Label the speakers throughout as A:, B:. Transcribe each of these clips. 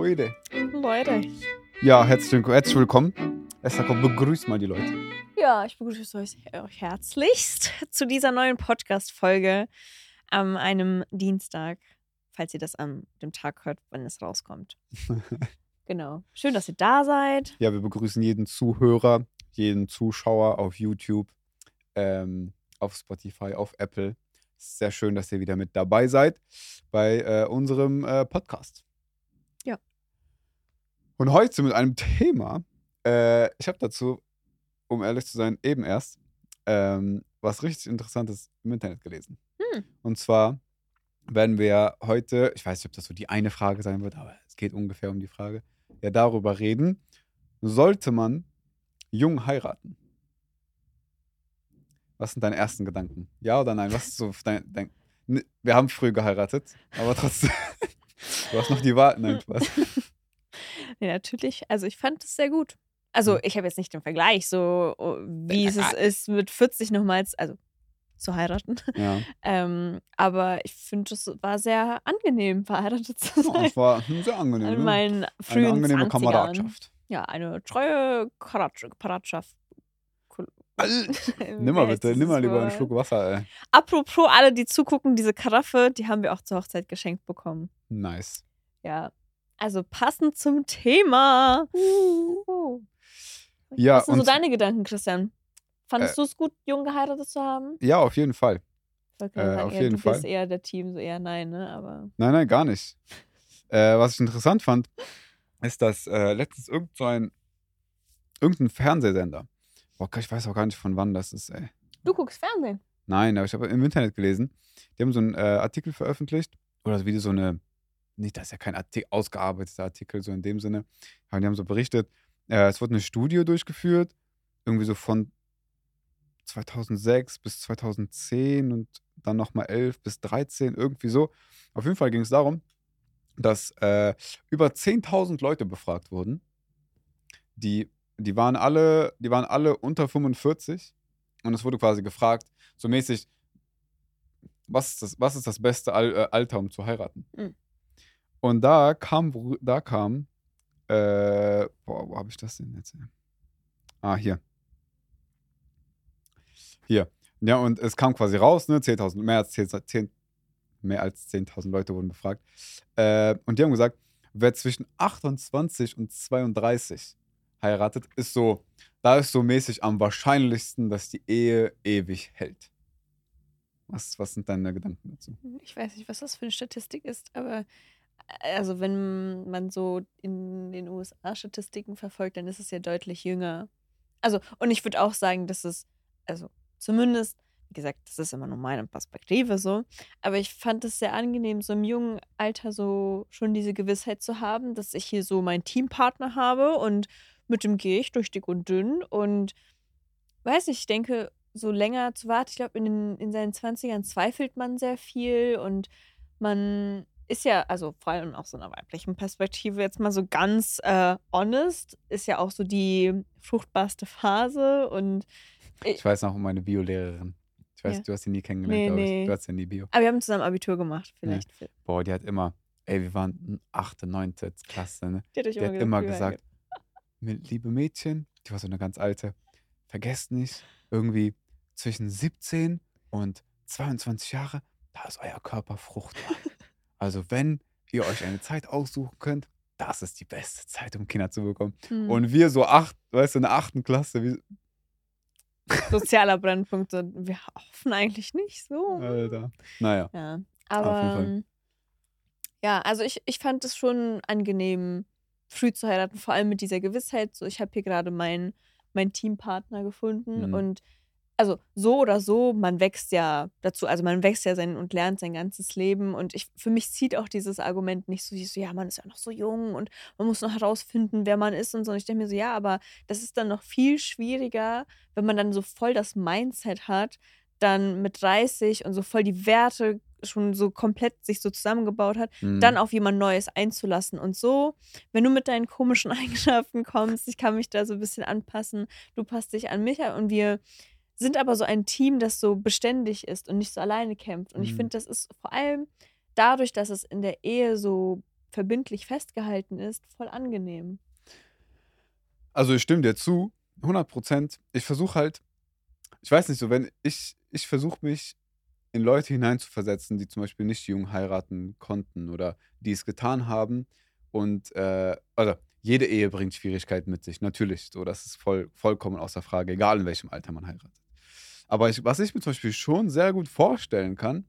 A: Leute.
B: Leute.
A: Ja, herzlich, herzlich willkommen. Esther, komm, begrüß mal die Leute.
B: Ja, ich begrüße euch herzlichst zu dieser neuen Podcast-Folge an einem Dienstag, falls ihr das an dem Tag hört, wenn es rauskommt. genau. Schön, dass ihr da seid.
A: Ja, wir begrüßen jeden Zuhörer, jeden Zuschauer auf YouTube, ähm, auf Spotify, auf Apple. Sehr schön, dass ihr wieder mit dabei seid bei äh, unserem äh, Podcast. Und heute mit einem Thema. Äh, ich habe dazu, um ehrlich zu sein, eben erst ähm, was richtig Interessantes im Internet gelesen.
B: Hm.
A: Und zwar werden wir heute, ich weiß nicht, ob das so die eine Frage sein wird, aber es geht ungefähr um die Frage, ja darüber reden, sollte man jung heiraten? Was sind deine ersten Gedanken? Ja oder nein? Was ist so dein, dein N- Wir haben früh geheiratet, aber trotzdem. du hast noch die Wahl. Nein, Spaß.
B: Ja, natürlich. Also ich fand es sehr gut. Also
A: Hm.
B: ich habe jetzt nicht den Vergleich, so oh, wie es es ist, mit 40 nochmals, also zu heiraten.
A: Ja.
B: Ähm, aber ich finde, es war sehr angenehm, verheiratet zu
A: ja,
B: sein.
A: es war sehr angenehm.
B: In
A: Ne?
B: meinen
A: Eine
B: frühen
A: angenehme
B: 20ern.
A: Kameradschaft.
B: Ja, eine treue Kameradschaft.
A: Nimm mal bitte, nimm mal lieber einen Schluck Wasser, ey.
B: Apropos alle, die zugucken, diese Karaffe, die haben wir auch zur Hochzeit geschenkt bekommen.
A: Nice.
B: Ja. Also passend zum Thema. Uh.
A: Ja,
B: Was sind so deine Gedanken, Christian? Fandest
A: Äh,
B: du es gut, jung geheiratet zu haben?
A: Ja, auf jeden Fall.
B: Ich
A: äh,
B: sagen,
A: auf
B: ja,
A: jeden
B: du bist
A: Fall.
B: eher der Team, so eher nein, ne? Aber
A: Nein, nein, gar nicht. Äh, was ich interessant fand, ist, dass äh, letztens irgend so ein irgendein Fernsehsender, boah, ich weiß auch gar nicht von wann das ist, ey.
B: du guckst Fernsehen.
A: Nein, aber ich habe im Internet gelesen, die haben so einen äh, Artikel veröffentlicht, oder wie so eine, nicht, das ist ja kein Arti ausgearbeiteter Artikel, so in dem Sinne, aber die haben so berichtet, äh, es wurde eine Studie durchgeführt, irgendwie so von 2006 bis 2010 und dann nochmal 11 bis 13, irgendwie so. Auf jeden Fall ging es darum, dass äh, über 10.000 Leute befragt wurden. Die, die, waren alle, die waren alle unter 45 und es wurde quasi gefragt, so mäßig, was ist das, was ist das beste äh, Alter, um zu heiraten?
B: Mhm.
A: Und da kam, wo- da kam, äh, boah, wo habe ich das denn jetzt? Ah, hier. Hier. Ja, und es kam quasi raus, ne, 10.000, mehr als 10, 10 mehr als 10.000 Leute wurden befragt. Äh, und die haben gesagt, wer zwischen 28 und 32 heiratet, ist so, da ist so mäßig am wahrscheinlichsten, dass die Ehe ewig hält. Was, was sind deine Gedanken dazu?
B: Ich weiß nicht, was das für eine Statistik ist, aber also wenn man so in den USA Statistiken verfolgt, dann ist es ja deutlich jünger. Also, und ich würde auch sagen, dass es, also zumindest, wie gesagt, das ist immer nur meine Perspektive so, aber ich fand es sehr angenehm, so im jungen Alter so schon diese Gewissheit zu haben, dass ich hier so meinen Teampartner habe und mit dem gehe ich durch dick und dünn und weiß nicht, ich denke, so länger zu warten, ich glaube, in, in seinen 20ern zweifelt man sehr viel und man ist ja, also vor allem aus so einer weiblichen Perspektive, jetzt mal so ganz äh, honest, ist ja auch so die fruchtbarste Phase und
A: Ich weiß noch um meine Biolehrerin. Ich weiß,
B: Ja.
A: du hast sie nie kennengelernt,
B: Nee,
A: glaube ich.
B: nee.
A: Du hast ja nie Bio.
B: aber wir haben zusammen Abitur gemacht, vielleicht.
A: Boah, die hat immer, ey, wir waren 8., 9. Klasse, ne?
B: Die hat,
A: Die hat immer
B: wie war
A: gesagt, "Mi- liebe Mädchen, die war so eine ganz alte, vergesst nicht, irgendwie zwischen 17 und 22 Jahre, da ist euer Körper fruchtbar. also wenn ihr euch eine Zeit aussuchen könnt, das ist die beste Zeit, um Kinder zu bekommen.
B: Hm.
A: Und wir so acht, weißt du, in der achten Klasse, wie,
B: Sozialer Brennpunkt, wir hoffen eigentlich nicht so.
A: Alter. Naja,
B: Ja,
A: jeden
B: aber
A: Fall.
B: ähm, ja, also ich, ich fand es schon angenehm, früh zu heiraten, vor allem mit dieser Gewissheit. So, ich habe hier gerade meinen meinen Teampartner gefunden
A: Mhm.
B: und also so oder so, man wächst ja dazu, also man wächst ja sein und lernt sein ganzes Leben und ich für mich zieht auch dieses Argument nicht so, so ja, man ist ja noch so jung und man muss noch herausfinden, wer man ist und so. Und ich denke mir so, ja, aber das ist dann noch viel schwieriger, wenn man dann so voll das Mindset hat, dann mit 30 und so voll die Werte schon so komplett sich so zusammengebaut hat,
A: mhm.
B: dann auf jemand Neues einzulassen. Und so, wenn du mit deinen komischen Eigenschaften kommst, ich kann mich da so ein bisschen anpassen, du passt dich an mich an und wir sind aber so ein Team, das so beständig ist und nicht so alleine kämpft. Und ich
A: Mhm.
B: finde, das ist vor allem dadurch, dass es in der Ehe so verbindlich festgehalten ist, voll angenehm.
A: Also ich stimme dir zu, 100 Prozent. Ich versuche halt, ich weiß nicht so, wenn ich, ich versuche mich in Leute hineinzuversetzen, die zum Beispiel nicht jung heiraten konnten oder die es getan haben. Und äh, also jede Ehe bringt Schwierigkeiten mit sich, natürlich. So, das ist voll, vollkommen außer Frage, egal in welchem Alter man heiratet. Aber ich, was ich mir zum Beispiel schon sehr gut vorstellen kann,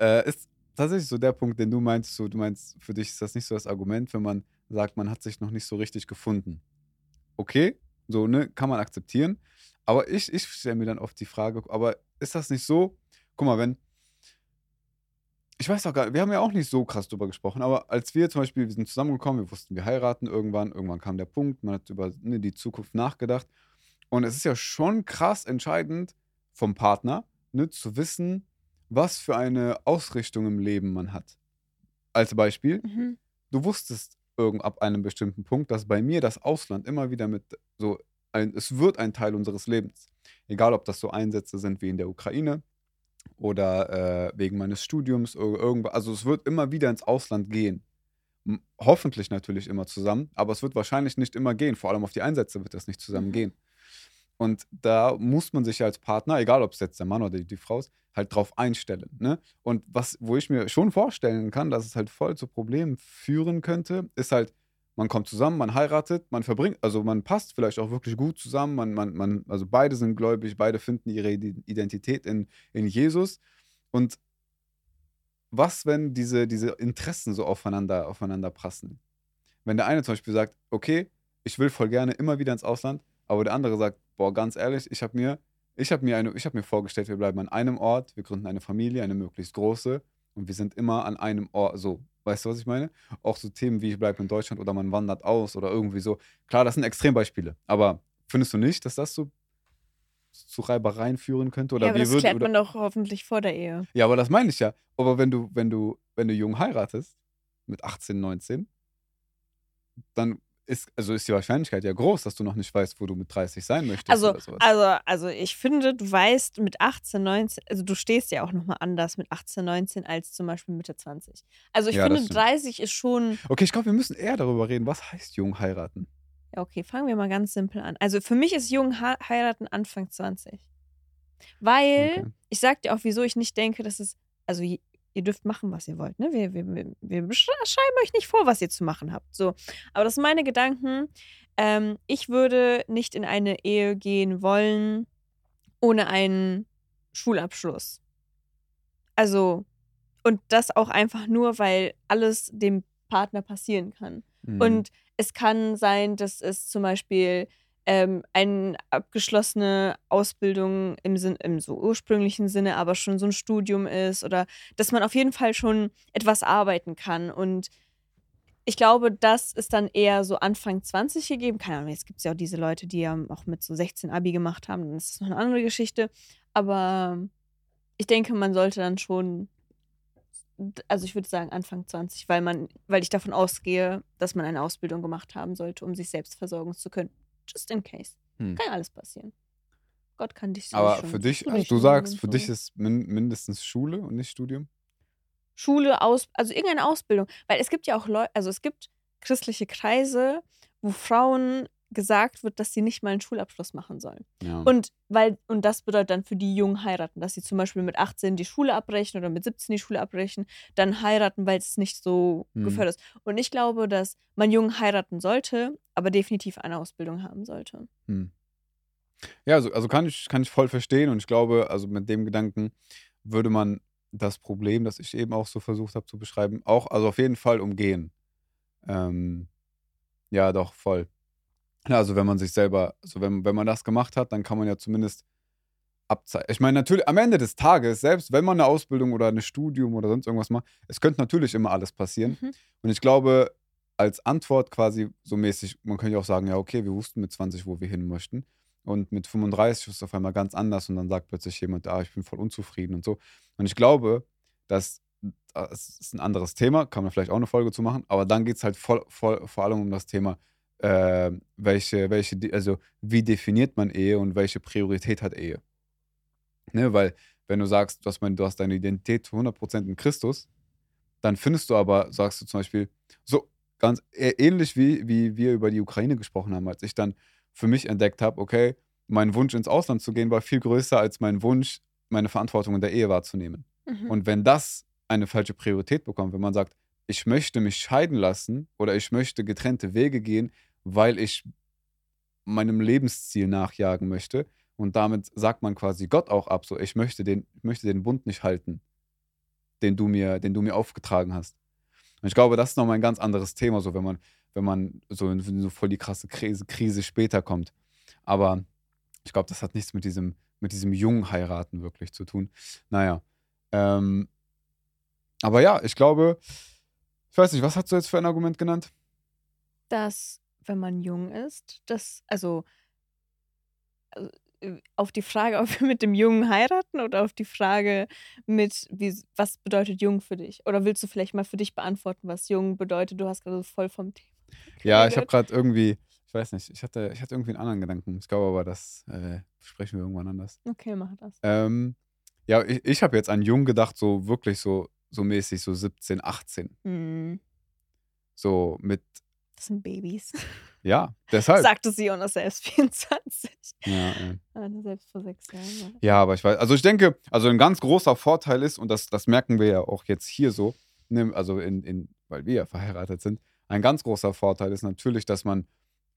A: äh, ist tatsächlich so der Punkt, den du meinst. So, du meinst, für dich ist das nicht so das Argument, wenn man sagt, man hat sich noch nicht so richtig gefunden. Okay, so, ne, kann man akzeptieren. Aber ich, ich stelle mir dann oft die Frage, aber ist das nicht so? Guck mal, wenn. Ich weiß doch gar nicht, wir haben ja auch nicht so krass drüber gesprochen, aber als wir zum Beispiel, wir sind zusammengekommen, wir wussten, wir heiraten irgendwann, irgendwann kam der Punkt, man hat über ne, die Zukunft nachgedacht. Und es ist ja schon krass entscheidend vom Partner, ne, zu wissen, was für eine Ausrichtung im Leben man hat. Als Beispiel,
B: Mhm.
A: du wusstest irgend ab einem bestimmten Punkt, dass bei mir das Ausland immer wieder mit so ein, es wird ein Teil unseres Lebens. Egal, ob das so Einsätze sind wie in der Ukraine oder äh, wegen meines Studiums oder irgendwas. Also es wird immer wieder ins Ausland gehen. Hoffentlich natürlich immer zusammen, aber es wird wahrscheinlich nicht immer gehen. Vor allem auf die Einsätze wird das nicht zusammen
B: Mhm.
A: gehen. Und da muss man sich als Partner, egal ob es jetzt der Mann oder die, Frau ist, halt drauf einstellen. Ne? Und was, wo ich mir schon vorstellen kann, dass es halt voll zu Problemen führen könnte, ist halt, man kommt zusammen, man heiratet, man verbringt, also man passt vielleicht auch wirklich gut zusammen, man, man, man, also beide sind gläubig, beide finden ihre Ide- Identität in, in Jesus. Und was, wenn diese, diese Interessen so aufeinander, aufeinander prassen? Wenn der eine zum Beispiel sagt, okay, ich will voll gerne immer wieder ins Ausland, aber der andere sagt, boah, ganz ehrlich, ich habe mir, ich habe mir, eine, ich hab mir vorgestellt, wir bleiben an einem Ort, wir gründen eine Familie, eine möglichst große und wir sind immer an einem Ort, so, weißt du, was ich meine? Auch so Themen wie ich bleibe in Deutschland oder man wandert aus oder irgendwie so. Klar, das sind Extrembeispiele, aber findest du nicht, dass das so zu Reibereien führen könnte? Oder
B: ja, aber
A: wie
B: das
A: würd-
B: klärt
A: oder,
B: man doch hoffentlich vor der Ehe.
A: ja, aber das meine ich ja. Aber wenn du, wenn du, wenn du jung heiratest, mit 18, 19, dann ist, also ist die Wahrscheinlichkeit ja groß, dass du noch nicht weißt, wo du mit 30 sein möchtest
B: Also, also, also ich finde, du weißt mit 18, 19, also du stehst ja auch nochmal anders mit 18, 19 als zum Beispiel Mitte 20. Also ich
A: Ja,
B: finde,
A: stimmt.
B: 30 ist schon,
A: Okay, ich glaube, wir müssen eher darüber reden, was heißt jung heiraten?
B: ja okay, fangen wir mal ganz simpel an. Also für mich ist jung heiraten Anfang 20. Weil,
A: Okay.
B: ich sag dir auch, wieso ich nicht denke, dass es, also ihr dürft machen, was ihr wollt. Ne? Wir, wir, wir, schreiben euch nicht vor, was ihr zu machen habt. So. Aber das sind meine Gedanken. Ähm, ich würde nicht in eine Ehe gehen wollen ohne einen Schulabschluss. Also, und das auch einfach nur, weil alles dem Partner passieren kann.
A: Mhm.
B: Und es kann sein, dass es zum Beispiel ähm, eine abgeschlossene Ausbildung im, Sinn, im so ursprünglichen Sinne, aber schon so ein Studium ist oder dass man auf jeden Fall schon etwas arbeiten kann. Und ich glaube, das ist dann eher so Anfang 20 gegeben. Keine Ahnung, jetzt gibt es ja auch diese Leute, die ja auch mit so 16 Abi gemacht haben. Dann ist das noch eine andere Geschichte. Aber ich denke, man sollte dann schon also ich würde sagen Anfang 20, weil man, weil ich davon ausgehe, dass man eine Ausbildung gemacht haben sollte, um sich selbst versorgen zu können. Just in case.
A: Hm.
B: Kann ja alles passieren. Gott kann dich
A: Aber
B: schon
A: für dich, also du sagst, für
B: so.
A: dich ist min mindestens Schule und nicht Studium?
B: Schule, aus, also irgendeine Ausbildung. Weil es gibt ja auch Leute, also es gibt christliche Kreise, wo Frauen gesagt wird, dass sie nicht mal einen Schulabschluss machen sollen.
A: Ja.
B: Und weil, und das bedeutet dann für die Jungen heiraten, dass sie zum Beispiel mit 18 die Schule abbrechen oder mit 17 die Schule abbrechen, dann heiraten, weil es nicht so
A: Mhm.
B: gefördert ist. Und ich glaube, dass man Jungen heiraten sollte, aber definitiv eine Ausbildung haben sollte.
A: Hm. Ja, also, also kann, ich, kann ich voll verstehen und ich glaube, also mit dem Gedanken würde man das Problem, das ich eben auch so versucht habe zu beschreiben, auch, also auf jeden Fall umgehen. Ähm, ja, doch, voll. Also wenn man sich selber, also wenn, wenn man das gemacht hat, dann kann man ja zumindest abzeichnen. Ich meine, natürlich, am Ende des Tages, selbst wenn man eine Ausbildung oder ein Studium oder sonst irgendwas macht, es könnte natürlich immer alles passieren.
B: Mhm.
A: Und ich glaube, als Antwort quasi so mäßig, man könnte ja auch sagen, ja, okay, wir wussten mit 20, wo wir hin möchten. Und mit 35 ist es auf einmal ganz anders und dann sagt plötzlich jemand, ah, ich bin voll unzufrieden und so. Und ich glaube, dass das ist ein anderes Thema, kann man vielleicht auch eine Folge zu machen, aber dann geht es halt voll, voll, vor allem um das Thema, äh, welche, welche, also wie definiert man Ehe und welche Priorität hat Ehe. Ne, weil wenn du sagst, du hast, mein, du hast deine Identität zu 100% in Christus, dann findest du aber, sagst du zum Beispiel, so ganz ä- ähnlich wie, wie wir über die Ukraine gesprochen haben, als ich dann für mich entdeckt habe, okay, mein Wunsch ins Ausland zu gehen war viel größer als mein Wunsch, meine Verantwortung in der Ehe wahrzunehmen.
B: Mhm.
A: Und wenn das eine falsche Priorität bekommt, wenn man sagt, ich möchte mich scheiden lassen oder ich möchte getrennte Wege gehen, weil ich meinem Lebensziel nachjagen möchte und damit sagt man quasi Gott auch ab, so ich möchte den, ich möchte den Bund nicht halten, den du mir, den du mir aufgetragen hast. Und ich glaube, das ist nochmal ein ganz anderes Thema, so wenn man, wenn man so in so voll die krasse Krise, Krise später kommt. Aber ich glaube, das hat nichts mit diesem, mit diesem jungen Heiraten wirklich zu tun. Naja. Ähm, aber ja, ich glaube, ich weiß nicht, was hast du jetzt für ein Argument genannt?
B: dass, wenn man jung ist, das, also also, äh, auf die Frage, ob wir mit dem Jungen heiraten oder auf die Frage mit, wie, was bedeutet jung für dich? Oder willst du vielleicht mal für dich beantworten, was jung bedeutet? Du hast gerade so voll vom Thema.
A: Ja, ich habe
B: geredet.
A: gerade irgendwie, ich weiß nicht, ich hatte, ich hatte irgendwie einen anderen Gedanken. Ich glaube aber, das äh, besprechen wir irgendwann anders.
B: Okay, mach das.
A: Ähm, ja, ich, ich habe jetzt an jung gedacht, so wirklich so, so mäßig, so 17, 18.
B: Hm,
A: So mit,
B: das sind Babys.
A: ja, deshalb.
B: Sagte sie und ist selbst 24.
A: Ja, äh.
B: Ah, selbst vor sechs Jahren.
A: Ja, aber ich weiß, also ich denke, also ein ganz großer Vorteil ist, und das, das merken wir ja auch jetzt hier so, ne, also in, in, weil wir ja verheiratet sind, ein ganz großer Vorteil ist natürlich, dass man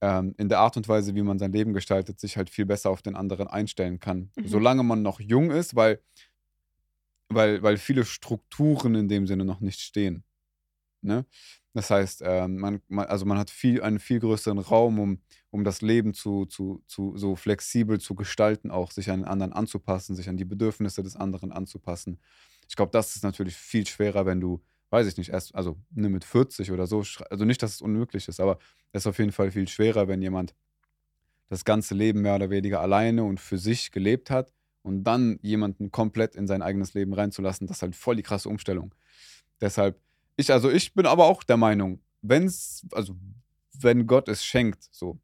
A: ähm, in der Art und Weise, wie man sein Leben gestaltet, sich halt viel besser auf den anderen einstellen kann.
B: Mhm.
A: Solange man noch jung ist, weil, weil, weil viele Strukturen in dem Sinne noch nicht stehen. Ne? Das heißt, ähm, man, man, also man hat viel, einen viel größeren Raum, um, um das Leben zu, zu, zu, so flexibel zu gestalten, auch sich an den anderen anzupassen, sich an die Bedürfnisse des anderen anzupassen. Ich glaube, das ist natürlich viel schwerer, wenn du, weiß ich nicht, erst, also ne, mit 40 oder so, also nicht, dass es unmöglich ist, aber es ist auf jeden Fall viel schwerer, wenn jemand das ganze Leben mehr oder weniger alleine und für sich gelebt hat und dann jemanden komplett in sein eigenes Leben reinzulassen, das ist halt voll die krasse Umstellung. Deshalb, ich, also ich bin aber auch der Meinung, wenn es, also wenn Gott es schenkt, so,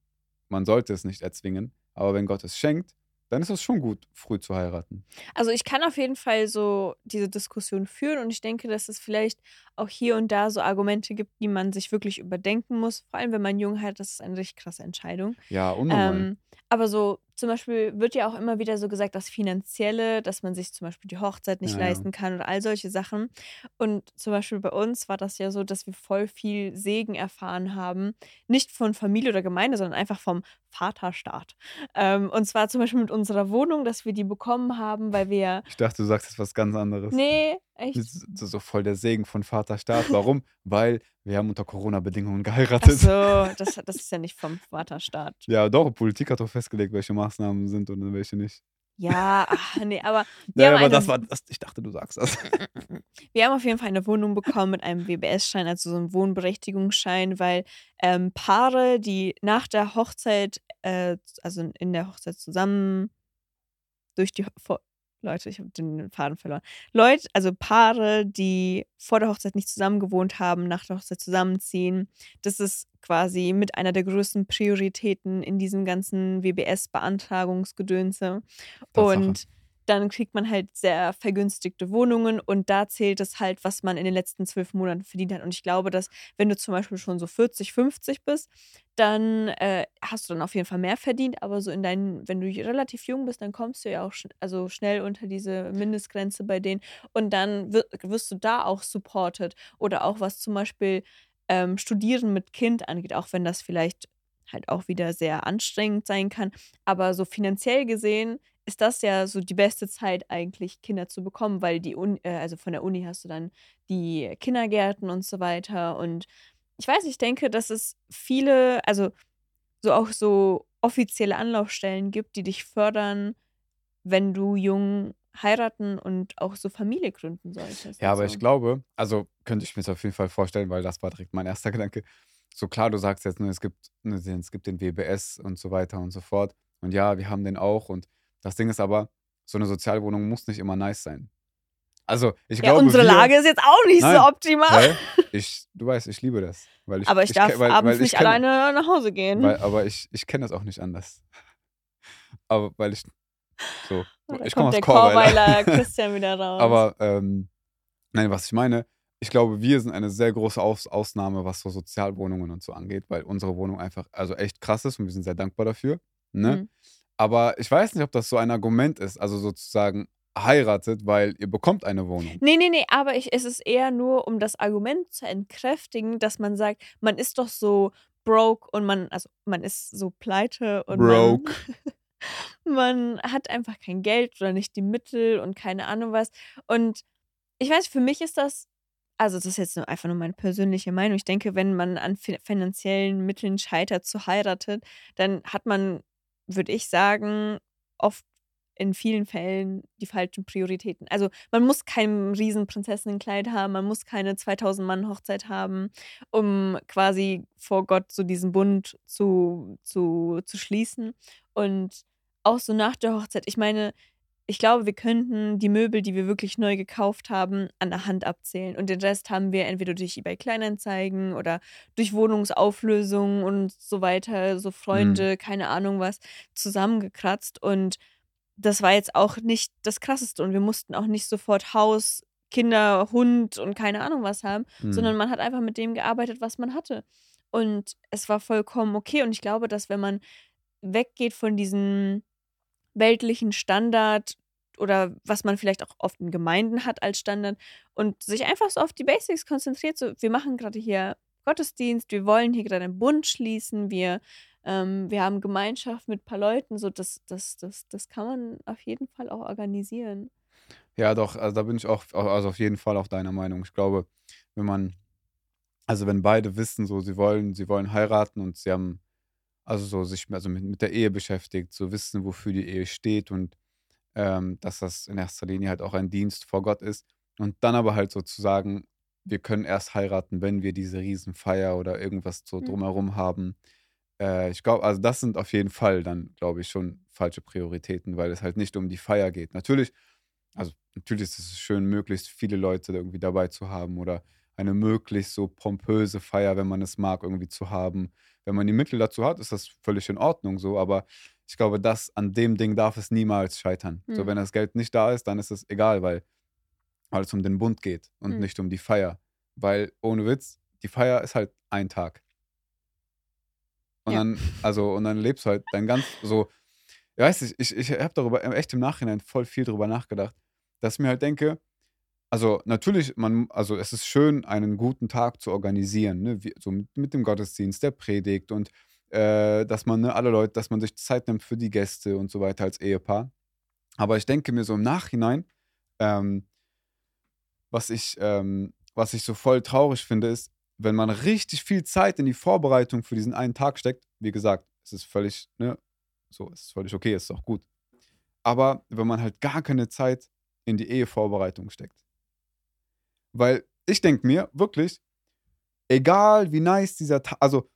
A: man sollte es nicht erzwingen, aber wenn Gott es schenkt, dann ist es schon gut, früh zu heiraten.
B: Also ich kann auf jeden Fall so diese Diskussion führen und ich denke, dass es vielleicht auch hier und da so Argumente gibt, die man sich wirklich überdenken muss. Vor allem, wenn man jung hat, das ist eine richtig krasse Entscheidung.
A: Ja, unnormal.
B: Ähm, aber so zum Beispiel wird ja auch immer wieder so gesagt, das Finanzielle, dass man sich zum Beispiel die Hochzeit nicht
A: Ja,
B: leisten kann oder all solche Sachen. Und zum Beispiel bei uns war das ja so, dass wir voll viel Segen erfahren haben. Nicht von Familie oder Gemeinde, sondern einfach vom Vaterstaat. Ähm, und zwar zum Beispiel mit unserer Wohnung, dass wir die bekommen haben, weil wir.
A: ich dachte, du sagst jetzt was ganz anderes.
B: Nee, echt.
A: Das ist so voll der Segen von Vaterstaat. Warum? Weil wir haben unter Corona-Bedingungen
B: Ach
A: geheiratet.
B: so, das, das ist ja nicht vom Vaterstaat.
A: Ja, doch, Politik hat doch festgelegt, welche Maßnahmen sind und welche nicht.
B: Ja, ach, nee, aber
A: Ja, aber
B: eine-
A: das war, das, ich dachte, du sagst das.
B: Wir haben auf jeden Fall eine Wohnung bekommen mit einem WBS-Schein, also so einem Wohnberechtigungsschein, weil ähm, Paare, die nach der Hochzeit, äh, also in der Hochzeit zusammen durch die Leute, ich habe den Faden verloren. Leute, also Paare, die vor der Hochzeit nicht zusammen gewohnt haben, nach der Hochzeit zusammenziehen, das ist quasi mit einer der größten Prioritäten in diesem ganzen WBS-Beantragungsgedönse. Und dann kriegt man halt sehr vergünstigte Wohnungen und da zählt es halt, was man in den letzten zwölf Monaten verdient hat. Und ich glaube, dass wenn du zum Beispiel schon so 40, 50 bist, dann äh, hast du dann auf jeden Fall mehr verdient. Aber so in deinen, wenn du relativ jung bist, dann kommst du ja auch schn also schnell unter diese Mindestgrenze bei denen und dann wir wirst du da auch supported. Oder auch was zum Beispiel ähm, Studieren mit Kind angeht, auch wenn das vielleicht halt auch wieder sehr anstrengend sein kann. Aber so finanziell gesehen ist das ja so die beste Zeit eigentlich, Kinder zu bekommen, weil die Uni, äh, also von der Uni hast du dann die Kindergärten und so weiter. Und ich weiß, ich denke, dass es viele, also so auch so offizielle Anlaufstellen gibt, die dich fördern, wenn du jung heiraten und auch so Familie gründen solltest.
A: Ja, aber
B: also.
A: ich glaube, also könnte ich mir das auf jeden Fall vorstellen, weil das war direkt mein erster Gedanke. So klar, du sagst jetzt, ne, es gibt, ne, es gibt den WBS und so weiter und so fort. Und ja, wir haben den auch. Und das Ding ist aber, so eine Sozialwohnung muss nicht immer nice sein. Also, ich
B: ja,
A: glaube.
B: unsere
A: wir,
B: Lage ist jetzt auch nicht
A: Nein.
B: so optimal.
A: Ich, du weißt, ich liebe das. Weil ich,
B: aber ich, darf
A: ke- weil,
B: abends
A: weil ich
B: nicht
A: kenn-
B: alleine nach Hause gehen.
A: Weil, aber ich, ich kenne das auch nicht anders. Aber weil ich. So.
B: Da
A: ich komme aus.
B: Chorweiler Christian wieder raus.
A: Aber, ähm, nein, was ich meine, ich glaube, wir sind eine sehr große Aus Ausnahme, was so Sozialwohnungen und so angeht, weil unsere Wohnung einfach also echt krass ist und wir sind sehr dankbar dafür. Ne?
B: Mhm.
A: Aber ich weiß nicht, ob das so ein Argument ist, also sozusagen heiratet, weil ihr bekommt eine Wohnung.
B: Nee, nee, nee, aber ich, es ist eher nur, um das Argument zu entkräftigen, dass man sagt, man ist doch so broke und man, also man ist so pleite und
A: Broke.
B: Man, man hat einfach kein Geld oder nicht die Mittel und keine Ahnung was. Und ich weiß, für mich ist das, also das ist jetzt nur einfach nur meine persönliche Meinung. Ich denke, wenn man an fi- finanziellen Mitteln scheitert zu heiraten, dann hat man, würde ich sagen, oft in vielen Fällen die falschen Prioritäten. Also man muss kein riesen Prinzessinnenkleid haben, man muss keine 2000 Mann Hochzeit haben, um quasi vor Gott so diesen Bund zu, zu, zu schließen. Und auch so nach der Hochzeit, ich meine, ich glaube, wir könnten die Möbel, die wir wirklich neu gekauft haben, an der Hand abzählen. Und den Rest haben wir entweder durch eBay Kleinanzeigen oder durch Wohnungsauflösungen und so weiter, so Freunde, keine Ahnung was, zusammengekratzt. Und das war jetzt auch nicht das Krasseste. Und wir mussten auch nicht sofort Haus, Kinder, Hund und keine Ahnung was haben,
A: Hm.
B: sondern man hat einfach mit dem gearbeitet, was man hatte. Und es war vollkommen okay. Und ich glaube, dass wenn man weggeht von diesem weltlichen Standard oder was man vielleicht auch oft in Gemeinden hat als Standard und sich einfach so auf die Basics konzentriert. So, wir machen gerade hier Gottesdienst, wir wollen hier gerade einen Bund schließen, wir, ähm, wir haben Gemeinschaft mit ein paar Leuten, so das, das, das, das kann man auf jeden Fall auch organisieren.
A: Ja, doch, also da bin ich auch, also auf jeden Fall auch deiner Meinung. Ich glaube, wenn man, also wenn beide wissen, so sie wollen, sie wollen heiraten und sie haben also so sich also mit, mit der Ehe beschäftigt, so wissen, wofür die Ehe steht und ähm, dass das in erster Linie halt auch ein Dienst vor Gott ist. Und dann aber halt sozusagen, wir können erst heiraten, wenn wir diese Riesenfeier oder irgendwas so
B: Hm.
A: drumherum haben. Äh, ich glaube, also das sind auf jeden Fall dann, glaube ich, schon falsche Prioritäten, weil es halt nicht um die Feier geht. Natürlich, also natürlich ist es schön, möglichst viele Leute irgendwie dabei zu haben oder eine möglichst so pompöse Feier, wenn man es mag, irgendwie zu haben. Wenn man die Mittel dazu hat, ist das völlig in Ordnung so, aber ich glaube, das an dem Ding darf es niemals scheitern. So,
B: Hm.
A: wenn das Geld nicht da ist, dann ist es egal, weil, weil es um den Bund geht und
B: Hm.
A: nicht um die Feier. Weil, ohne Witz, die Feier ist halt ein Tag. Und
B: Ja.
A: dann, also, und dann lebst du halt dein ganz so, ich weiß nicht, ich, ich habe darüber echt im Nachhinein voll viel drüber nachgedacht, dass ich mir halt denke, also natürlich, man, also es ist schön, einen guten Tag zu organisieren, ne? Wie, so mit, mit dem Gottesdienst, der Predigt und äh, dass man, ne, alle Leute, dass man sich Zeit nimmt für die Gäste und so weiter als Ehepaar. Aber ich denke mir so im Nachhinein, ähm, was ich, ähm, was ich so voll traurig finde, ist, wenn man richtig viel Zeit in die Vorbereitung für diesen einen Tag steckt, wie gesagt, es ist völlig, ne, so, es ist völlig okay, es ist auch gut. Aber wenn man halt gar keine Zeit in die Ehevorbereitung steckt. Weil ich denke mir wirklich, egal wie nice dieser Tag, also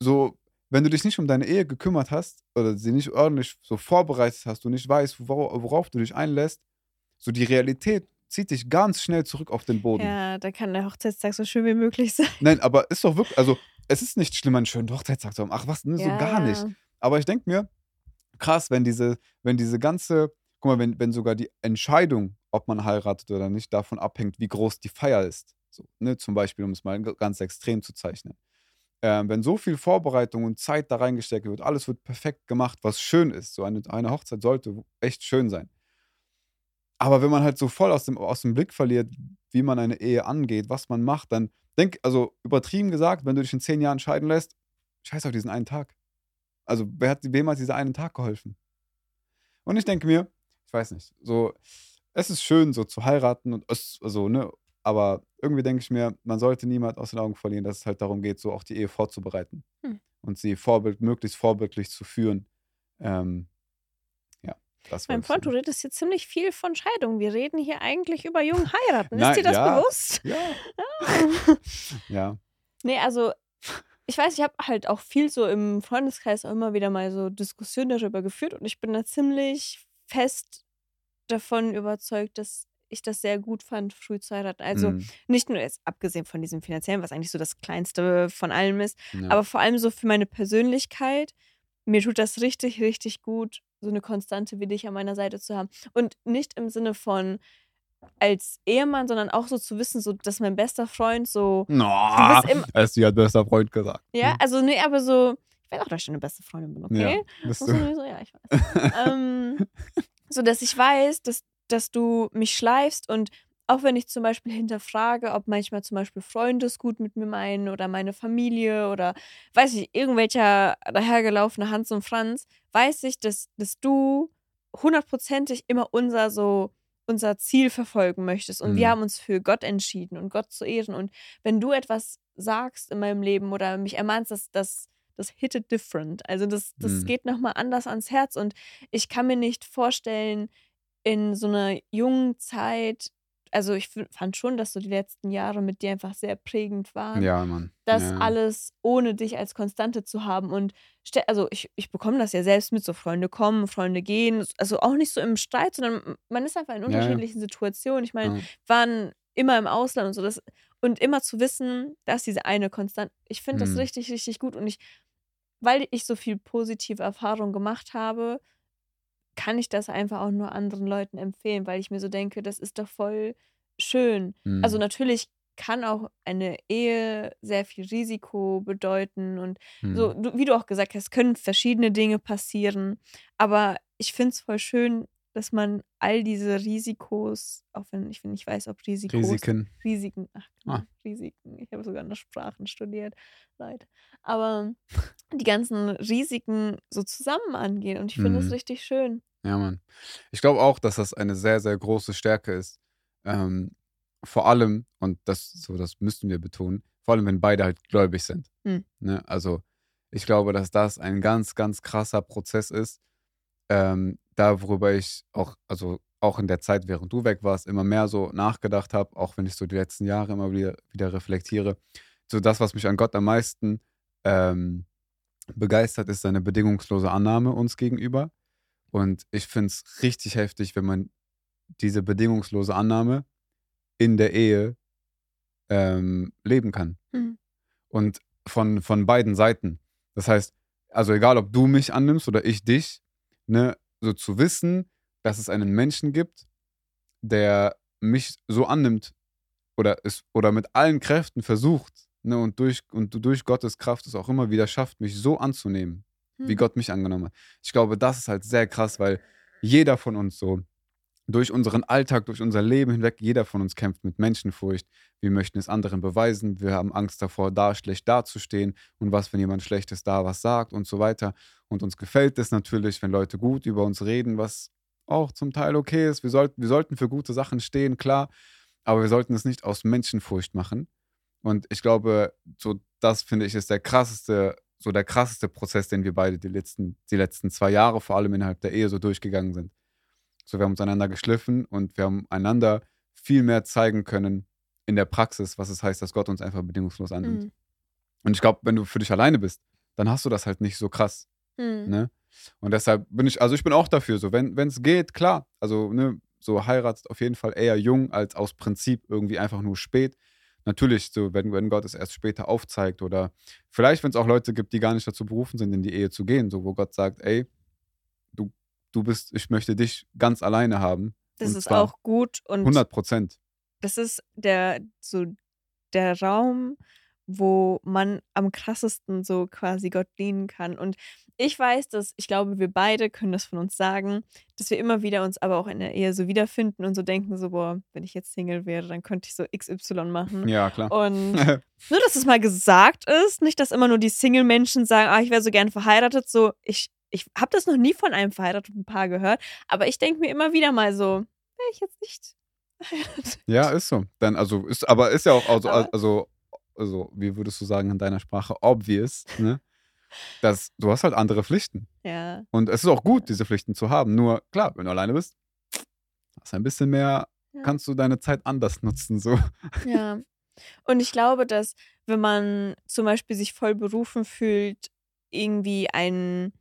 A: so, wenn du dich nicht um deine Ehe gekümmert hast oder sie nicht ordentlich so vorbereitet hast, du nicht weißt, wor worauf du dich einlässt, so die Realität zieht dich ganz schnell zurück auf den Boden.
B: Ja, da kann der Hochzeitstag so schön wie möglich sein.
A: Nein, aber ist doch wirklich, also es ist nicht schlimm, einen schönen Hochzeitstag zu haben. Ach was, ne, so
B: Ja,
A: gar nicht. Aber ich denke mir, krass, wenn diese, wenn diese ganze, guck mal, wenn, wenn sogar die Entscheidung, ob man heiratet oder nicht, davon abhängt, wie groß die Feier ist. So, ne, zum Beispiel, um es mal ganz extrem zu zeichnen. Ähm, wenn so viel Vorbereitung und Zeit da reingesteckt wird, alles wird perfekt gemacht, was schön ist. So eine, eine Hochzeit sollte echt schön sein. Aber wenn man halt so voll aus dem, aus dem Blick verliert, wie man eine Ehe angeht, was man macht, dann denk, also übertrieben gesagt, wenn du dich in zehn Jahren scheiden lässt, scheiß auf diesen einen Tag. Also, wer hat, wem hat dieser einen Tag geholfen? Und ich denke mir, ich weiß nicht, so, es ist schön, so zu heiraten und es, also, ne, aber irgendwie denke ich mir, man sollte niemand aus den Augen verlieren, dass es halt darum geht, so auch die Ehe vorzubereiten
B: Hm.
A: und sie vorbild, möglichst vorbildlich zu führen. Ähm, ja, das
B: Mein Freund, du redest jetzt ziemlich viel von Scheidung. Wir reden hier eigentlich über jungen heiraten. Ist
A: Nein,
B: dir das
A: ja.
B: bewusst?
A: Ja, ja.
B: Nee, also ich weiß, ich habe halt auch viel so im Freundeskreis auch immer wieder mal so Diskussionen darüber geführt und ich bin da ziemlich fest davon überzeugt, dass ich das sehr gut fand, früh zu heiraten. Also
A: Mm,
B: nicht nur jetzt abgesehen von diesem finanziellen, was eigentlich so das Kleinste von allem ist,
A: ja.
B: aber vor allem so für meine Persönlichkeit. Mir tut das richtig, richtig gut, so eine Konstante wie dich an meiner Seite zu haben. Und nicht im Sinne von, als Ehemann, sondern auch so zu wissen, so, dass mein bester Freund so.
A: No,
B: bist im-
A: hast du ja bester Freund gesagt.
B: Ja, also, nee, aber so. Ich weiß auch, dass ich eine beste Freundin bin, okay?
A: Ja, bist
B: du so, ja, ich weiß. ähm, so dass ich weiß, dass, dass du mich schleifst und auch wenn ich zum Beispiel hinterfrage, ob manchmal zum Beispiel Freunde es gut mit mir meinen oder meine Familie oder weiß ich, irgendwelcher dahergelaufene Hans und Franz, weiß ich, dass, dass du hundertprozentig immer unser so unser Ziel verfolgen möchtest. Und wir
A: Mhm.
B: haben uns für Gott entschieden und Gott zu ehren. Und wenn du etwas sagst in meinem Leben oder mich ermahnst, das, das, das hit it different. Also das, das
A: Mhm.
B: geht nochmal anders ans Herz. Und ich kann mir nicht vorstellen, in so einer jungen Zeit, also ich fand schon, dass so die letzten Jahre mit dir einfach sehr prägend waren
A: Ja, Mann.
B: das
A: ja.
B: alles ohne dich als Konstante zu haben. Und also ich, ich bekomme das ja selbst mit, so Freunde kommen, Freunde gehen, also auch nicht so im Streit, sondern man ist einfach in
A: Ja, ja.
B: unterschiedlichen Situationen. Ich meine,
A: Ja.
B: waren immer im Ausland und so. Das, und immer zu wissen, dass diese eine Konstant, ich finde das
A: Mhm.
B: richtig, richtig gut. Und ich, weil ich so viel positive Erfahrung gemacht habe, kann ich das einfach auch nur anderen Leuten empfehlen, weil ich mir so denke, das ist doch voll schön.
A: Mhm.
B: Also natürlich kann auch eine Ehe sehr viel Risiko bedeuten und
A: Mhm.
B: so, wie du auch gesagt hast, können verschiedene Dinge passieren. Aber ich finde es voll schön, dass man all diese Risikos, auch wenn ich nicht weiß, ob Risikos,
A: Risiken.
B: Risiken, ach,
A: Ah.
B: Risiken, ich habe sogar noch Sprachen studiert, Leute. Aber die ganzen Risiken so zusammen angehen und ich finde
A: Mhm.
B: richtig schön.
A: Ja, Mann. Ich glaube auch, dass das eine sehr, sehr große Stärke ist. Ähm, vor allem, und das, so, das müssten wir betonen, vor allem, wenn beide halt gläubig sind.
B: Hm.
A: Ne? Also, ich glaube, dass das ein ganz, ganz krasser Prozess ist. Ähm, da, worüber ich auch, also auch in der Zeit, während du weg warst, immer mehr so nachgedacht habe, auch wenn ich so die letzten Jahre immer wieder, wieder reflektiere. So das, was mich an Gott am meisten ähm, begeistert, ist seine bedingungslose Annahme uns gegenüber. Und ich finde es richtig heftig, wenn man diese bedingungslose Annahme in der Ehe ähm, leben kann.
B: Mhm.
A: Und von, von beiden Seiten. Das heißt, also egal, ob du mich annimmst oder ich dich, ne, so zu wissen, dass es einen Menschen gibt, der mich so annimmt oder, es, oder mit allen Kräften versucht ne, und, durch, und durch Gottes Kraft es auch immer wieder schafft, mich so anzunehmen, wie
B: Mhm.
A: Gott mich angenommen hat. Ich glaube, das ist halt sehr krass, weil jeder von uns so durch unseren Alltag, durch unser Leben hinweg, jeder von uns kämpft mit Menschenfurcht. Wir möchten es anderen beweisen. Wir haben Angst davor, da schlecht dazustehen. Und was, wenn jemand Schlechtes da was sagt und so weiter. Und uns gefällt es natürlich, wenn Leute gut über uns reden, was auch zum Teil okay ist. Wir sollten, wir sollten für gute Sachen stehen, klar. Aber wir sollten es nicht aus Menschenfurcht machen. Und ich glaube, so das finde ich ist der krasseste, so der krasseste Prozess, den wir beide die letzten, die letzten zwei Jahre, vor allem innerhalb der Ehe, so durchgegangen sind. So, wir haben uns einander geschliffen und wir haben einander viel mehr zeigen können in der Praxis, was es heißt, dass Gott uns einfach bedingungslos annimmt.
B: Mhm.
A: Und ich glaube, wenn du für dich alleine bist, dann hast du das halt nicht so krass.
B: Mhm.
A: Ne? Und deshalb bin ich, also ich bin auch dafür, so, wenn es geht, klar. Also, ne, so heiratet auf jeden Fall eher jung als aus Prinzip irgendwie einfach nur spät. Natürlich, so, wenn, wenn Gott es erst später aufzeigt oder vielleicht, wenn es auch Leute gibt, die gar nicht dazu berufen sind, in die Ehe zu gehen, so wo Gott sagt, ey, du, bist, ich möchte dich ganz alleine haben.
B: Das ist auch gut und
A: 100 Prozent.
B: das ist der so der Raum, wo man am krassesten so quasi Gott dienen kann. Und ich weiß, dass ich glaube, wir beide können das von uns sagen, dass wir immer wieder uns aber auch in der Ehe so wiederfinden und so denken, so, boah, wenn ich jetzt Single wäre, dann könnte ich so XY machen.
A: Ja, klar.
B: Und nur, dass es mal gesagt ist, nicht, dass immer nur die Single-Menschen sagen, ah, ich wäre so gern verheiratet. So, ich, ich habe das noch nie von einem verheirateten Paar gehört, aber ich denke mir immer wieder mal so, wäre ich jetzt nicht verheiratet.
A: ja, ist so. Dann, also, ist, aber ist ja auch, also,
B: Aber-
A: also, also, wie würdest du sagen in deiner Sprache, obvious, ne? Dass du hast halt andere Pflichten.
B: Ja.
A: Und es ist auch gut, diese Pflichten zu haben. Nur, klar, wenn du alleine bist, hast ein bisschen mehr,
B: Ja.
A: kannst du deine Zeit anders nutzen. So.
B: Ja. Und ich glaube, dass wenn man zum Beispiel sich voll berufen fühlt, irgendwie einen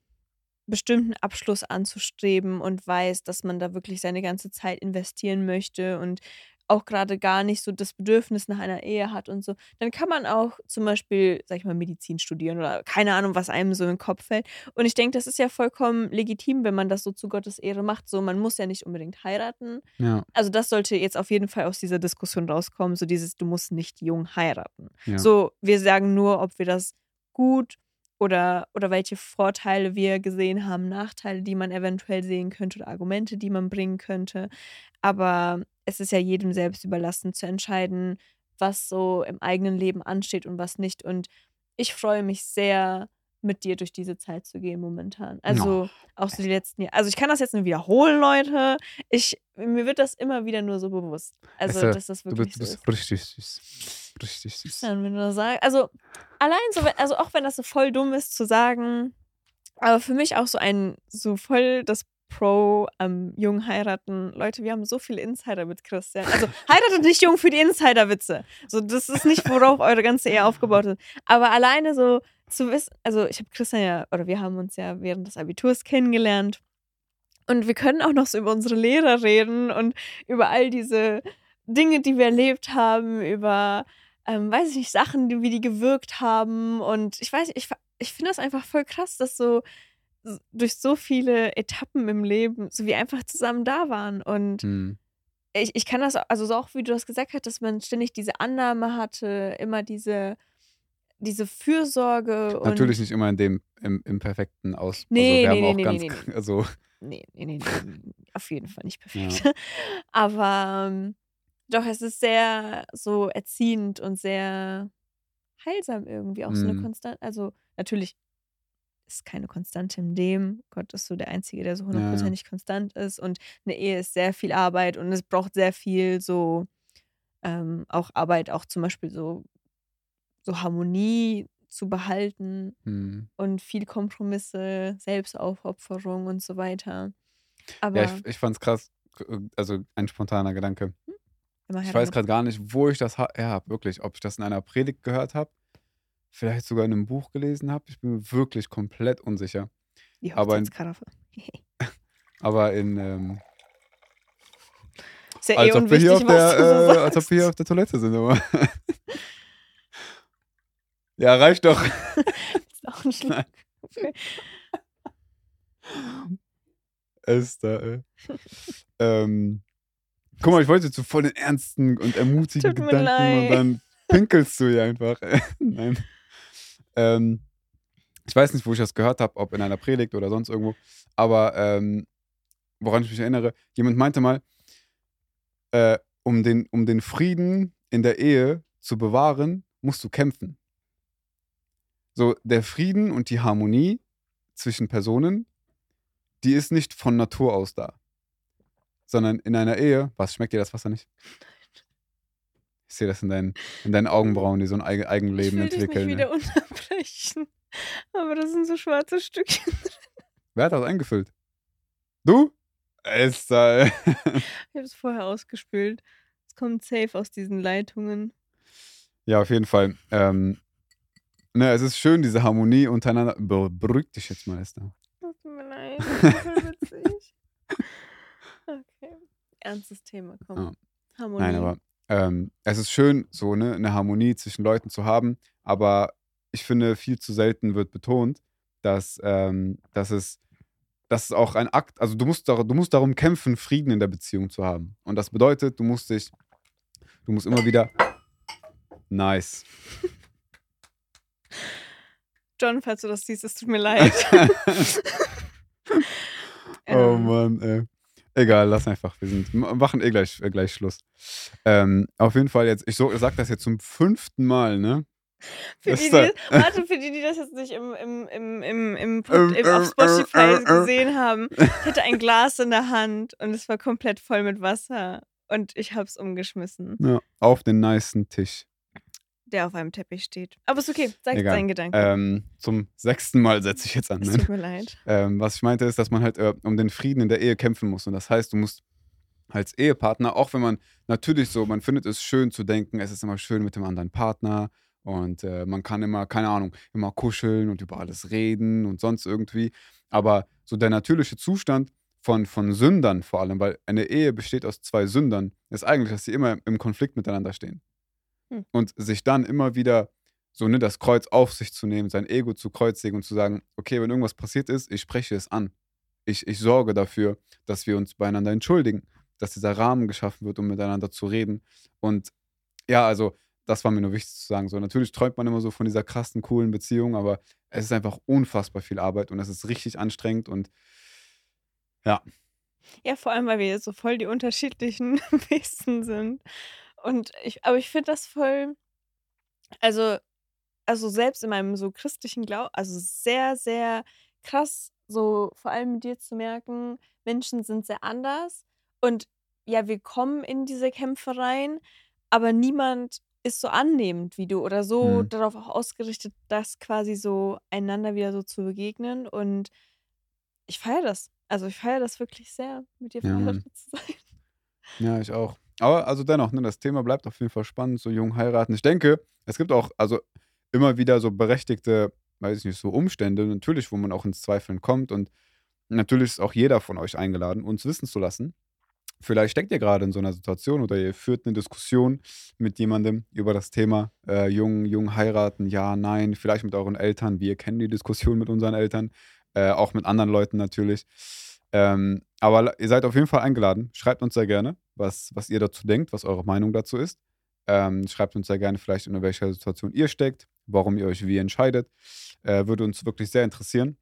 B: bestimmten Abschluss anzustreben und weiß, dass man da wirklich seine ganze Zeit investieren möchte und auch gerade gar nicht so das Bedürfnis nach einer Ehe hat und so, dann kann man auch zum Beispiel, sag ich mal, Medizin studieren oder keine Ahnung, was einem so in den Kopf fällt. Und ich denke, das ist ja vollkommen legitim, wenn man das so zu Gottes Ehre macht. So, man muss ja nicht unbedingt heiraten.
A: Ja.
B: Also das sollte jetzt auf jeden Fall aus dieser Diskussion rauskommen, so dieses, du musst nicht jung heiraten.
A: Ja.
B: So, wir sagen nur, ob wir das gut oder, oder welche Vorteile wir gesehen haben, Nachteile, die man eventuell sehen könnte oder Argumente, die man bringen könnte. Aber es ist ja jedem selbst überlassen zu entscheiden, was so im eigenen Leben ansteht und was nicht. Und ich freue mich sehr, mit dir durch diese Zeit zu gehen momentan. Also auch so die letzten Jahre. Also ich kann das jetzt nur wiederholen, Leute. Ich, mir wird das immer wieder nur so bewusst. Also,
A: du,
B: dass das
A: Du
B: wirklich
A: bist, du
B: so
A: bist
B: ist.
A: richtig süß. Richtig süß.
B: Dann, wenn du das sagst. Also, allein so, wenn- also auch wenn das so voll dumm ist zu sagen, aber für mich auch so ein, so voll das Pro am jungen heiraten. Leute, wir haben so viele Insider mit Christian. Also heiratet nicht jung für die Insider-Witze. So, das ist nicht, worauf eure ganze Ehe aufgebaut ist. Aber alleine so zu wissen, also ich habe Christian ja, oder wir haben uns ja während des Abiturs kennengelernt. Und wir können auch noch so über unsere Lehrer reden und über all diese Dinge, die wir erlebt haben, über, ähm, weiß ich nicht, Sachen, die, wie die gewirkt haben. Und ich weiß ich, ich finde das einfach voll krass, dass so durch so viele Etappen im Leben, so wie einfach zusammen da waren. Und
A: Hm.
B: ich, ich kann das, also so auch wie du das gesagt hast, dass man ständig diese Annahme hatte, immer diese, diese Fürsorge. Und
A: Natürlich nicht immer in dem im, im perfekten Aus.
B: Nee,
A: also wir
B: nee,
A: haben
B: nee,
A: auch ganz, also
B: Nee, nee, nee, nee, auf jeden Fall nicht perfekt. Aber ähm, doch, es ist sehr so erziehend und sehr heilsam irgendwie. Auch so eine
A: Mhm.
B: Konstante. Also, natürlich ist keine Konstante im Leben. Gott ist so der Einzige, der so
A: ja.
B: hundertprozentig konstant ist. Und eine Ehe ist sehr viel Arbeit und es braucht sehr viel so ähm, auch Arbeit, auch zum Beispiel so, so Harmonie zu behalten
A: Hm.
B: und viel Kompromisse, Selbstaufopferung und so weiter. Aber
A: Ja, ich, ich fand's krass. Also ein spontaner Gedanke.
B: immer
A: Ich weiß gerade gar nicht, wo ich das habe, wirklich. Ob ich das in einer Predigt gehört habe, vielleicht sogar in einem Buch gelesen habe. Ich bin wirklich komplett unsicher.
B: Die
A: aber in-
B: Hochzeitskaraffe.
A: Aber in, ähm,
B: Ist ja
A: als,
B: eh
A: wir hier auf der, äh, als ob wir hier auf der Toilette sind. Aber. ja, reicht doch.
B: Ist auch ein Schlag. Okay.
A: Esther, ey. ähm, guck mal, ich wollte zu voll den ernsten und ermutigen
B: Tut mir
A: Gedanken und
B: leid.
A: dann pinkelst du hier einfach. Nein. Ähm, ich weiß nicht, wo ich das gehört habe, ob in einer Predigt oder sonst irgendwo, aber ähm, woran ich mich erinnere, jemand meinte mal, äh, um, den, um den Frieden in der Ehe zu bewahren, musst du kämpfen. So, der Frieden und die Harmonie zwischen Personen, die ist nicht von Natur aus da. Sondern in einer Ehe, was schmeckt dir das Wasser nicht? Ich sehe das in deinen, in deinen Augenbrauen, die so ein Eigen
B: Ich
A: Eigenleben
B: will dich nicht
A: entwickeln.
B: wieder unterbrechen. Aber das sind so schwarze Stückchen.
A: Wer hat das eingefüllt? Du? Esther.
B: Ich habe es vorher ausgespült. Es kommt safe aus diesen Leitungen.
A: ja, auf jeden Fall. Ähm, ne, es ist schön, diese Harmonie untereinander. Be beruhig dich jetzt mal, Esther.
B: Das tut mir leid. Das ist witzig. Okay. Ernstes Thema, komm.
A: Ja.
B: Harmonie.
A: Nein, aber ähm, es ist schön, so ne, eine Harmonie zwischen Leuten zu haben, aber ich finde, viel zu selten wird betont, dass, ähm, dass, es, dass es auch ein Akt, also du musst, du musst darum kämpfen, Frieden in der Beziehung zu haben. Und das bedeutet, du musst dich, du musst immer wieder, nice.
B: John, falls du das siehst, es tut mir leid.
A: oh
B: Ähm,
A: Mann, ey. Egal, lass einfach. Wir sind, machen eh gleich, äh, gleich Schluss. Ähm, auf jeden Fall jetzt, ich, so, ich sag das jetzt zum fünften Mal, ne?
B: Für die, die, warte, für die, die das jetzt nicht im, im, im, im, im,
A: Ähm,
B: im,
A: ähm,
B: auf Spotify
A: äh, äh, äh.
B: gesehen haben, ich hatte ein Glas in der Hand und es war komplett voll mit Wasser und ich habe es umgeschmissen,
A: Ja, auf den nicen Tisch.
B: Der auf einem Teppich steht. Aber ist okay, sag
A: Egal.
B: deinen Gedanken.
A: Ähm, zum sechsten Mal setze ich jetzt an.
B: es
A: Ne?
B: tut mir leid.
A: Ähm, was ich meinte, ist, dass man halt äh, um den Frieden in der Ehe kämpfen muss. Und das heißt, du musst als Ehepartner, auch wenn man natürlich so, man findet es schön zu denken, es ist immer schön mit dem anderen Partner und äh, man kann immer, keine Ahnung, immer kuscheln und über alles reden und sonst irgendwie. Aber so der natürliche Zustand von, von Sündern vor allem, weil eine Ehe besteht aus zwei Sündern, ist eigentlich, dass sie immer im Konflikt miteinander stehen.
B: Hm.
A: Und sich dann immer wieder so ne, das Kreuz auf sich zu nehmen, sein Ego zu kreuzigen und zu sagen, okay, wenn irgendwas passiert ist, ich spreche es an. Ich, ich sorge dafür, dass wir uns beieinander entschuldigen, dass dieser Rahmen geschaffen wird, um miteinander zu reden. Und ja, also das war mir nur wichtig zu sagen. So, natürlich träumt man immer so von dieser krassen, coolen Beziehung, aber es ist einfach unfassbar viel Arbeit und es ist richtig anstrengend und ja.
B: Ja, vor allem, weil wir so voll die unterschiedlichen Wesen sind. Und ich, aber ich finde das voll, also, also selbst in meinem so christlichen Glauben, also sehr, sehr krass, so vor allem mit dir zu merken, Menschen sind sehr anders. Und ja, wir kommen in diese Kämpfe rein, aber niemand ist so annehmend wie du oder so
A: Hm.
B: darauf auch ausgerichtet, das quasi so einander wieder so zu begegnen. Und ich feiere das. Also ich feiere das wirklich sehr, mit dir
A: Ja,
B: verheiratet zu sein.
A: Ja, ich auch. Aber also dennoch, ne, das Thema bleibt auf jeden Fall spannend, so jung heiraten. Ich denke, es gibt auch also immer wieder so berechtigte, weiß ich nicht, so Umstände, natürlich, wo man auch ins Zweifeln kommt. Und natürlich ist auch jeder von euch eingeladen, uns wissen zu lassen. Vielleicht steckt ihr gerade in so einer Situation oder ihr führt eine Diskussion mit jemandem über das Thema äh, jung, jung heiraten, ja, nein, vielleicht mit euren Eltern. Wir kennen die Diskussion mit unseren Eltern, äh, auch mit anderen Leuten natürlich. Ähm, aber ihr seid auf jeden Fall eingeladen. Schreibt uns sehr gerne, was, was ihr dazu denkt, was eure Meinung dazu ist. Ähm, schreibt uns sehr gerne vielleicht, in welcher Situation ihr steckt, warum ihr euch wie entscheidet. Äh, würde uns wirklich sehr interessieren.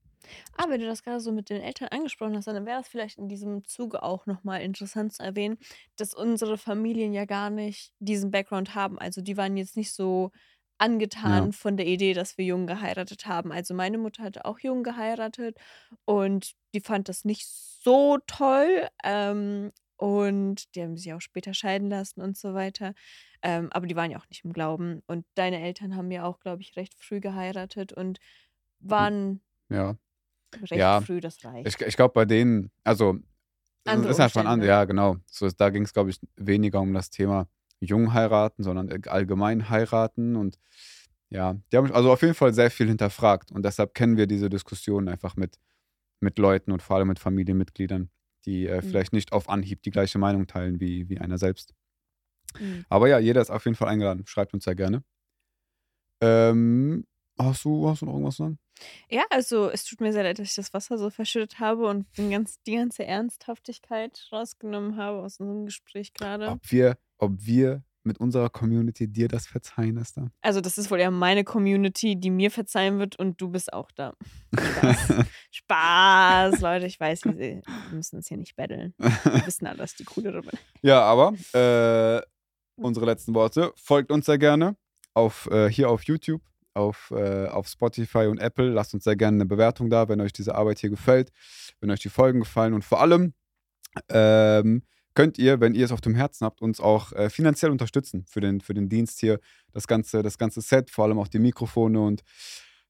B: Ah, wenn du das gerade so mit den Eltern angesprochen hast, dann wäre es vielleicht in diesem Zuge auch nochmal interessant zu erwähnen, dass unsere Familien ja gar nicht diesen Background haben. Also die waren jetzt nicht so angetan
A: Ja.
B: von der Idee, dass wir jung geheiratet haben. Also meine Mutter hatte auch jung geheiratet und die fand das nicht so toll. Ähm, und die haben sich auch später scheiden lassen und so weiter. Ähm, aber die waren ja auch nicht im Glauben. Und deine Eltern haben ja auch, glaube ich, recht früh geheiratet und waren
A: Ja.
B: recht
A: Ja,
B: früh, das reicht.
A: Ich, ich glaube, bei denen, also, es
B: Andere
A: ist einfach anderes, ja, genau. So, da ging es, glaube ich, weniger um das Thema jung heiraten, sondern allgemein heiraten. Und ja, die haben also auf jeden Fall sehr viel hinterfragt. Und deshalb kennen wir diese Diskussion einfach mit, mit Leuten und vor allem mit Familienmitgliedern, die äh,
B: Mhm.
A: vielleicht nicht auf Anhieb die gleiche Meinung teilen wie, wie einer selbst.
B: Mhm.
A: Aber ja, jeder ist auf jeden Fall eingeladen. Schreibt uns sehr gerne. Ähm, hast, du, hast du noch irgendwas zu sagen?
B: Ja, also es tut mir sehr leid, dass ich das Wasser so verschüttet habe und den ganz, die ganze Ernsthaftigkeit rausgenommen habe aus unserem Gespräch gerade.
A: Ob wir, ob wir mit unserer Community dir das verzeihen, Esther?
B: Also das ist wohl eher meine Community, die mir verzeihen wird und du bist auch da. Spaß. Spaß, Leute, ich weiß, wir, müssen uns hier nicht betteln. Wir wissen alle, dass die coolere bin.
A: Ja, aber äh, unsere letzten Worte. Folgt uns sehr gerne auf, äh, hier auf YouTube, auf, äh, auf Spotify und Apple. Lasst uns sehr gerne eine Bewertung da, wenn euch diese Arbeit hier gefällt, wenn euch die Folgen gefallen. Und vor allem ähm, könnt ihr, wenn ihr es auf dem Herzen habt, uns auch äh, finanziell unterstützen für den, für den Dienst hier. Das ganze, das ganze Set, vor allem auch die Mikrofone und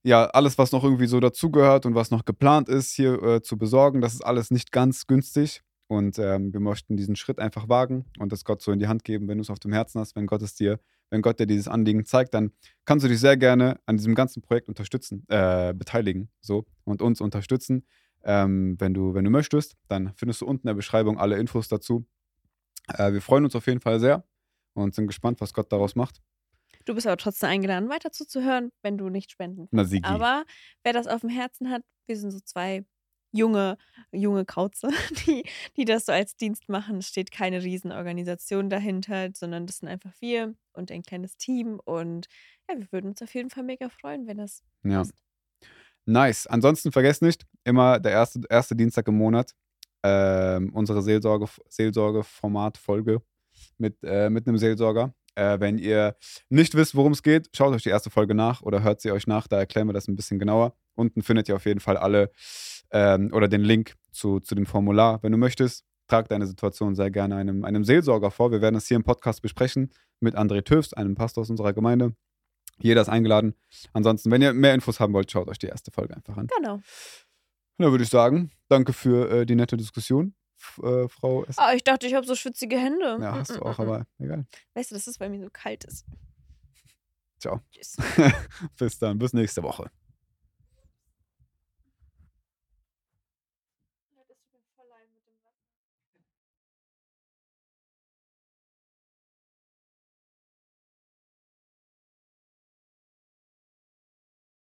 A: ja, alles, was noch irgendwie so dazugehört und was noch geplant ist, hier äh, zu besorgen, das ist alles nicht ganz günstig. Und ähm, wir möchten diesen Schritt einfach wagen und das Gott so in die Hand geben, wenn du es auf dem Herzen hast, wenn Gott es dir, wenn Gott dir dieses Anliegen zeigt, dann kannst du dich sehr gerne an diesem ganzen Projekt unterstützen, äh, beteiligen, so und uns unterstützen. Ähm, wenn du, wenn du möchtest, dann findest du unten in der Beschreibung alle Infos dazu. Äh, wir freuen uns auf jeden Fall sehr und sind gespannt, was Gott daraus macht.
B: Du bist aber trotzdem eingeladen, weiter zuzuhören, wenn du nicht spenden
A: Na,
B: kannst.
A: Sigi.
B: Aber wer das auf dem Herzen hat, wir sind so zwei junge, junge Kauze, die, die das so als Dienst machen. Es steht keine Riesenorganisation dahinter, sondern das sind einfach wir und ein kleines Team. Und ja, wir würden uns auf jeden Fall mega freuen, wenn das
A: Ja.
B: passt.
A: Nice. Ansonsten vergesst nicht, immer der erste, erste Dienstag im Monat ähm, unsere Seelsorge, Seelsorge-Format-Folge mit, äh, mit einem Seelsorger. Äh, wenn ihr nicht wisst, worum es geht, schaut euch die erste Folge nach oder hört sie euch nach, da erklären wir das ein bisschen genauer. Unten findet ihr auf jeden Fall alle ähm, oder den Link zu, zu dem Formular. Wenn du möchtest, trag deine Situation sehr gerne einem, einem Seelsorger vor. Wir werden es hier im Podcast besprechen mit André Töfs, einem Pastor aus unserer Gemeinde. Jeder ist eingeladen. Ansonsten, wenn ihr mehr Infos haben wollt, schaut euch die erste Folge einfach an.
B: Genau.
A: Dann würde ich sagen, danke für äh, die nette Diskussion, F äh, Frau S.
B: Ah, ich dachte, ich habe so schwitzige Hände.
A: Ja, hast du
B: Mm,
A: auch,
B: mm, mm, mm.
A: aber egal.
B: Weißt du, das ist, weil mir so kalt ist.
A: Ciao.
B: Tschüss.
A: bis dann, bis nächste Woche.